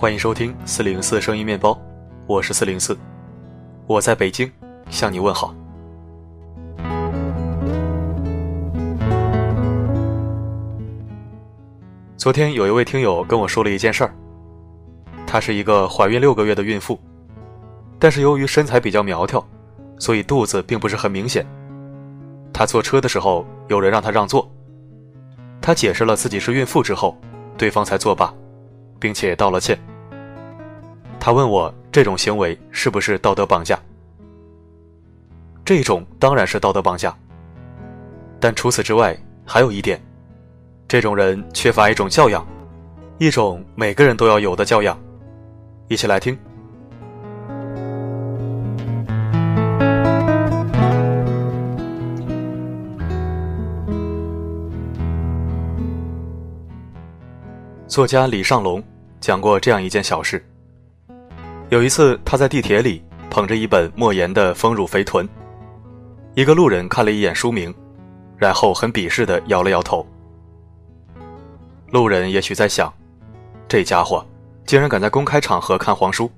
欢迎收听四零四声音面包，我是四零四，我在北京向你问好。昨天有一位听友跟我说了一件事儿，她是一个怀孕六个月的孕妇，但是由于身材比较苗条，所以肚子并不是很明显。她坐车的时候，有人让她让座，她解释了自己是孕妇之后，对方才作罢，并且道了歉。他问我这种行为是不是道德绑架？这种当然是道德绑架，但除此之外还有一点。这种人缺乏一种教养，一种每个人都要有的教养。一起来听。作家李尚龙讲过这样一件小事。有一次，他在地铁里捧着一本莫言的《丰乳肥臀》，一个路人看了一眼书名，然后很鄙视的摇了摇头。路人也许在想，这家伙竟然敢在公开场合看黄书。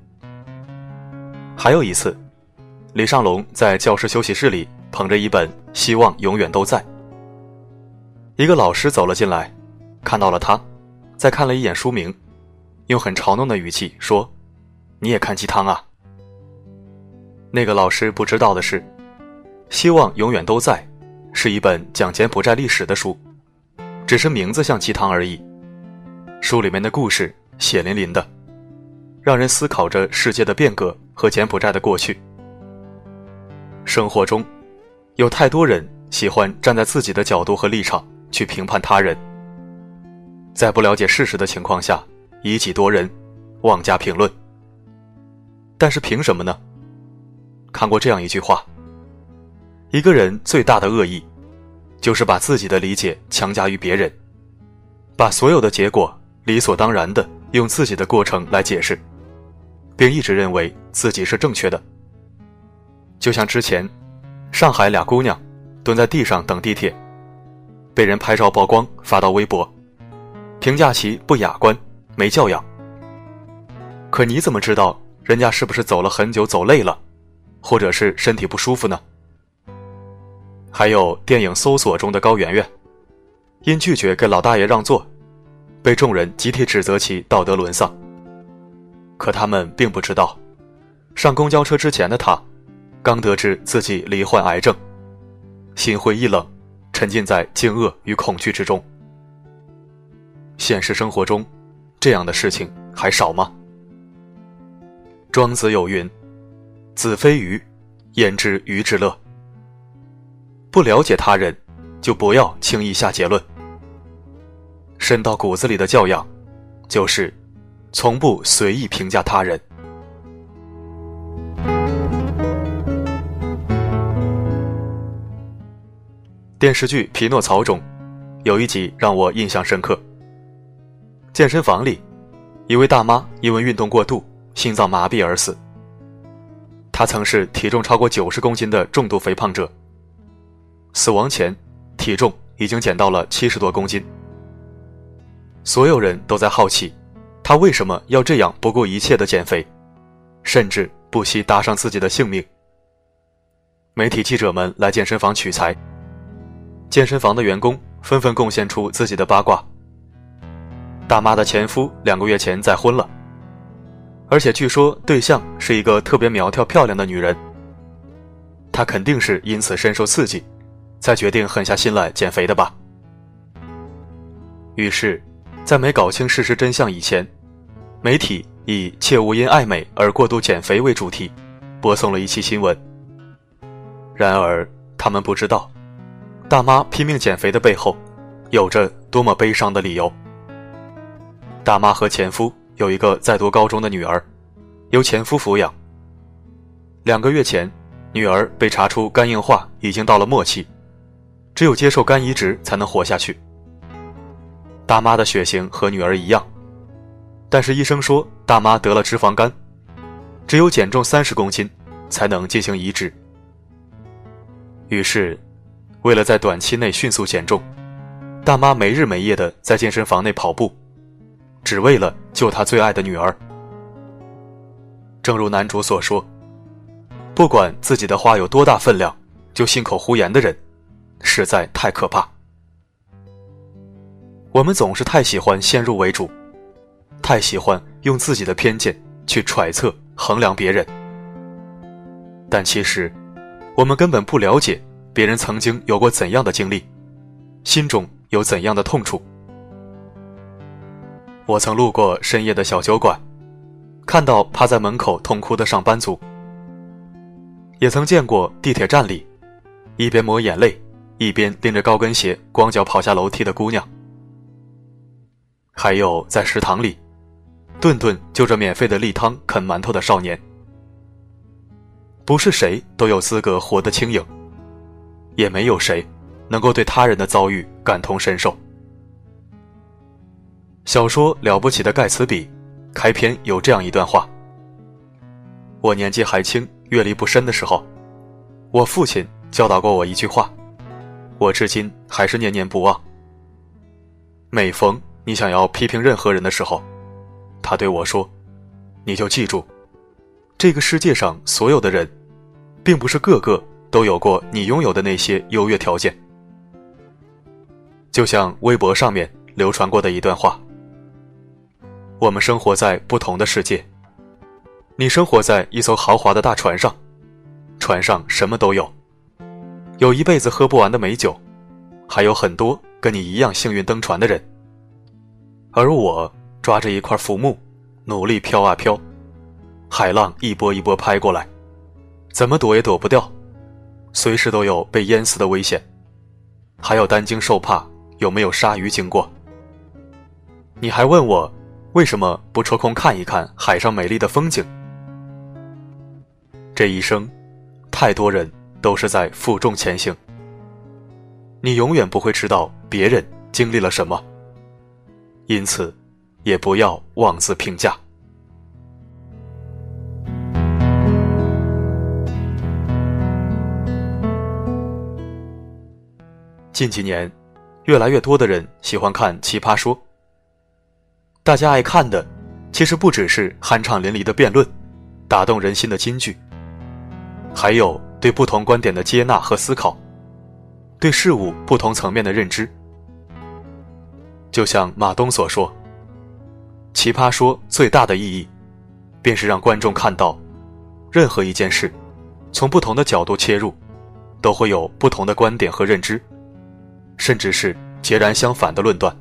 还有一次，李尚龙在教室休息室里捧着一本《希望永远都在》，一个老师走了进来，看到了他，再看了一眼书名，用很嘲弄的语气说：“你也看鸡汤啊？”那个老师不知道的是，《希望永远都在》是一本讲柬埔寨历史的书。只是名字像鸡汤而已，书里面的故事血淋淋的，让人思考着世界的变革和柬埔寨的过去。生活中，有太多人喜欢站在自己的角度和立场去评判他人，在不了解事实的情况下以己夺人，妄加评论。但是凭什么呢？看过这样一句话：一个人最大的恶意。就是把自己的理解强加于别人，把所有的结果理所当然的用自己的过程来解释，并一直认为自己是正确的。就像之前，上海俩姑娘蹲在地上等地铁，被人拍照曝光发到微博，评价其不雅观、没教养。可你怎么知道人家是不是走了很久走累了，或者是身体不舒服呢？还有电影《搜索》中的高圆圆，因拒绝给老大爷让座，被众人集体指责其道德沦丧。可他们并不知道，上公交车之前的他，刚得知自己罹患癌症，心灰意冷，沉浸在惊愕与恐惧之中。现实生活中，这样的事情还少吗？庄子有云：“子非鱼，焉知鱼之乐？”不了解他人，就不要轻易下结论。深到骨子里的教养，就是从不随意评价他人。电视剧《匹诺曹》中，有一集让我印象深刻。健身房里，一位大妈因为运动过度，心脏麻痹而死。他曾是体重超过九十公斤的重度肥胖者。死亡前，体重已经减到了七十多公斤。所有人都在好奇，他为什么要这样不顾一切的减肥，甚至不惜搭上自己的性命。媒体记者们来健身房取材，健身房的员工纷纷贡献出自己的八卦。大妈的前夫两个月前再婚了，而且据说对象是一个特别苗条漂亮的女人。她肯定是因此深受刺激。才决定狠下心来减肥的吧。于是，在没搞清事实真相以前，媒体以“切勿因爱美而过度减肥”为主题，播送了一期新闻。然而，他们不知道，大妈拼命减肥的背后，有着多么悲伤的理由。大妈和前夫有一个在读高中的女儿，由前夫抚养。两个月前，女儿被查出肝硬化已经到了末期。只有接受肝移植才能活下去。大妈的血型和女儿一样，但是医生说大妈得了脂肪肝，只有减重三十公斤才能进行移植。于是，为了在短期内迅速减重，大妈没日没夜的在健身房内跑步，只为了救他最爱的女儿，正如男主所说，不管自己的话有多大分量，就信口胡言的人，实在太可怕。我们总是太喜欢先入为主，太喜欢用自己的偏见去揣测、衡量别人，但其实，我们根本不了解别人曾经有过怎样的经历，心中有怎样的痛楚。我曾路过深夜的小酒馆，看到趴在门口痛哭的上班族；也曾见过地铁站里，一边抹眼泪，一边拎着高跟鞋光脚跑下楼梯的姑娘。还有在食堂里，顿顿就着免费的例汤啃馒头的少年。不是谁都有资格活得轻盈，也没有谁能够对他人的遭遇感同身受。小说《了不起的盖茨比》开篇有这样一段话：我年纪还轻、阅历不深的时候，我父亲教导过我一句话，我至今还是念念不忘。每逢你想要批评任何人的时候，他对我说：“你就记住，这个世界上所有的人，并不是个个都有过你拥有的那些优越条件。”就像微博上面流传过的一段话：“我们生活在不同的世界，你生活在一艘豪华的大船上，船上什么都有，有一辈子喝不完的美酒，还有很多跟你一样幸运登船的人。”而我抓着一块浮木，努力飘啊飘，海浪一波一波拍过来，怎么躲也躲不掉，随时都有被淹死的危险，还要担惊受怕有没有鲨鱼经过。你还问我为什么不抽空看一看海上美丽的风景？这一生，太多人都是在负重前行，你永远不会知道别人经历了什么。因此，也不要妄自评价。近几年，越来越多的人喜欢看《奇葩说》。大家爱看的，其实不只是酣畅淋漓的辩论、打动人心的金句，还有对不同观点的接纳和思考，对事物不同层面的认知。就像马东所说，《奇葩说》最大的意义，便是让观众看到，任何一件事，从不同的角度切入，都会有不同的观点和认知，甚至是截然相反的论断。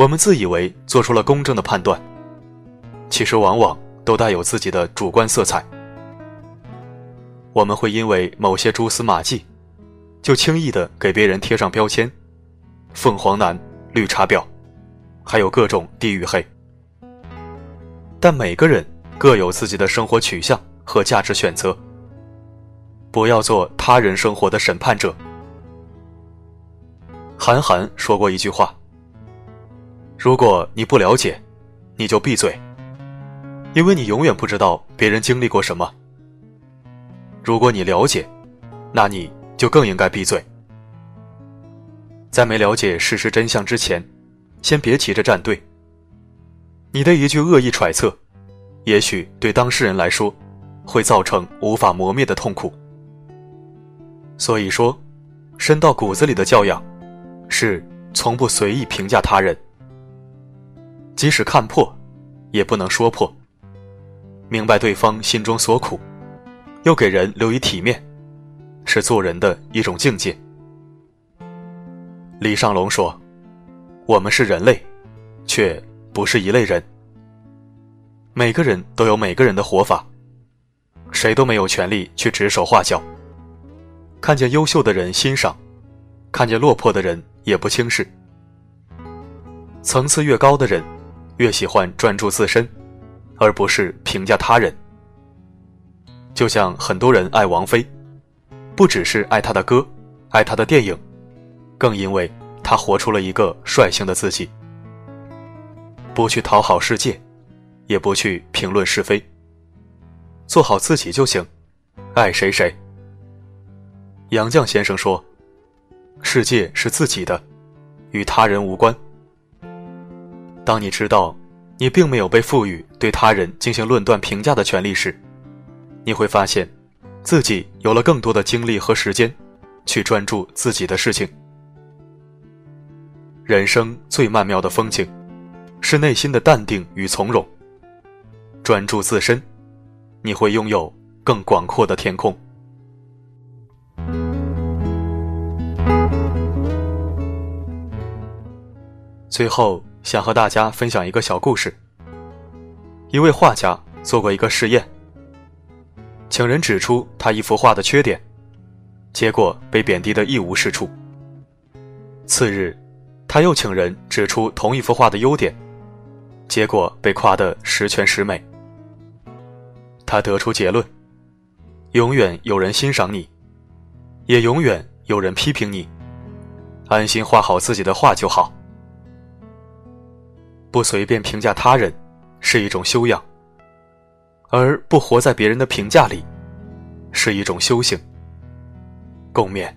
我们自以为做出了公正的判断，其实往往都带有自己的主观色彩。我们会因为某些蛛丝马迹，就轻易的给别人贴上标签。凤凰男、绿茶婊，还有各种地域黑。但每个人各有自己的生活取向和价值选择，不要做他人生活的审判者。韩寒说过一句话：“如果你不了解，你就闭嘴，因为你永远不知道别人经历过什么。如果你了解，那你就更应该闭嘴。”在没了解事实真相之前，先别急着站队。你的一句恶意揣测，也许对当事人来说，会造成无法磨灭的痛苦。所以说，深到骨子里的教养，是从不随意评价他人。即使看破，也不能说破。明白对方心中所苦，又给人留以体面，是做人的一种境界。李尚龙说：“我们是人类，却不是一类人。每个人都有每个人的活法，谁都没有权利去指手画脚。看见优秀的人欣赏，看见落魄的人也不轻视。层次越高的人，越喜欢专注自身，而不是评价他人。就像很多人爱王菲，不只是爱她的歌，爱她的电影。”更因为他活出了一个率性的自己，不去讨好世界，也不去评论是非，做好自己就行，爱谁谁。杨绛先生说：“世界是自己的，与他人无关。”当你知道你并没有被赋予对他人进行论断评价的权利时，你会发现，自己有了更多的精力和时间，去专注自己的事情。人生最曼妙的风景，是内心的淡定与从容。专注自身，你会拥有更广阔的天空。最后，想和大家分享一个小故事。一位画家做过一个试验，请人指出他一幅画的缺点，结果被贬低的一无是处。次日，他又请人指出同一幅画的优点，结果被夸得十全十美。他得出结论：永远有人欣赏你，也永远有人批评你。安心画好自己的画就好。不随便评价他人，是一种修养；而不活在别人的评价里，是一种修行。共勉。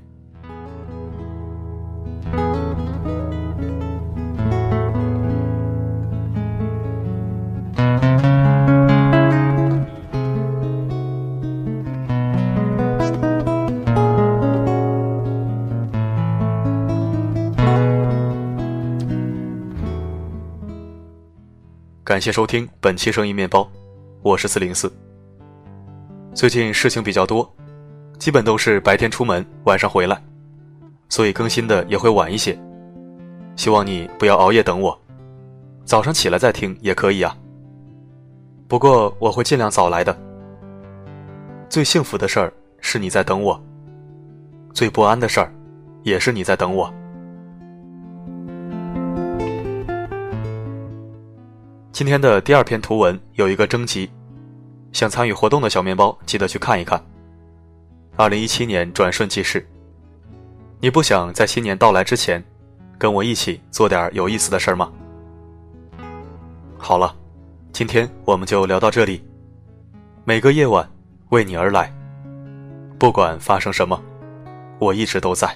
感谢收听本期声音面包，我是四零四。最近事情比较多，基本都是白天出门，晚上回来，所以更新的也会晚一些。希望你不要熬夜等我，早上起来再听也可以啊。不过我会尽量早来的。最幸福的事儿是你在等我，最不安的事儿也是你在等我。今天的第二篇图文有一个征集，想参与活动的小面包记得去看一看。二零一七年转瞬即逝，你不想在新年到来之前，跟我一起做点有意思的事儿吗？好了，今天我们就聊到这里。每个夜晚为你而来，不管发生什么，我一直都在。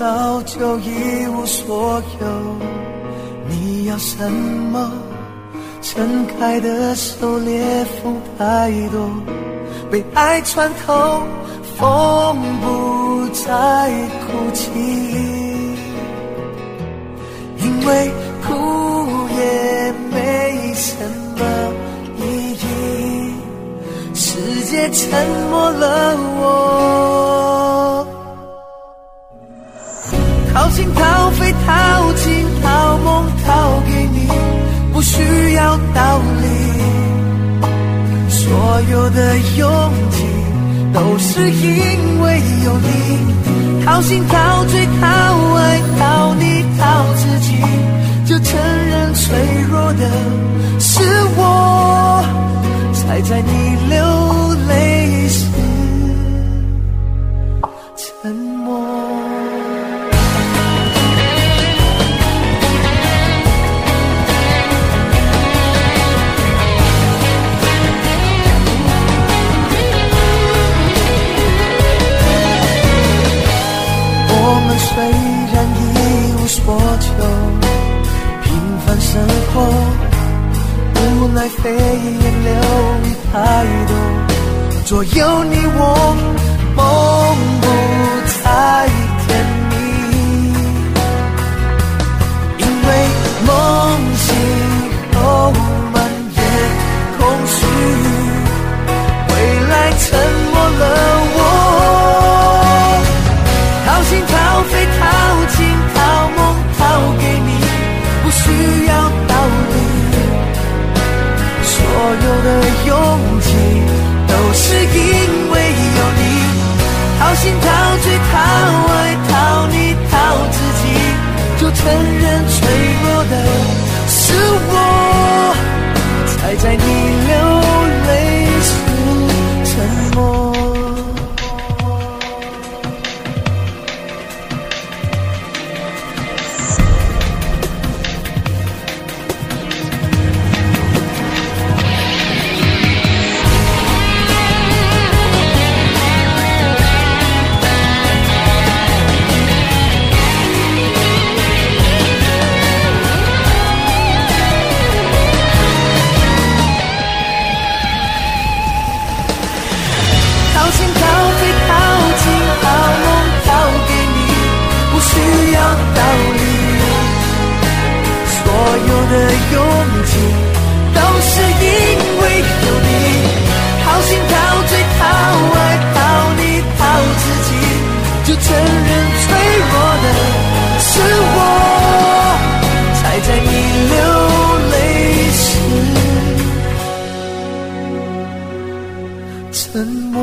早就一无所有，你要什么？撑开的手，裂缝太多，被爱穿透，风不再哭泣，因为哭也没什么意义，世界沉默了我。掏心掏肺掏情掏梦掏给你，不需要道理。所有的勇气都是因为有你。掏心掏嘴掏爱掏你掏自己，就承认脆弱的是我，才在你流泪时左右你的勇气，都是因为有你。掏心掏肺掏爱掏你掏自己，就承认脆弱的是我，才在你流泪时沉默。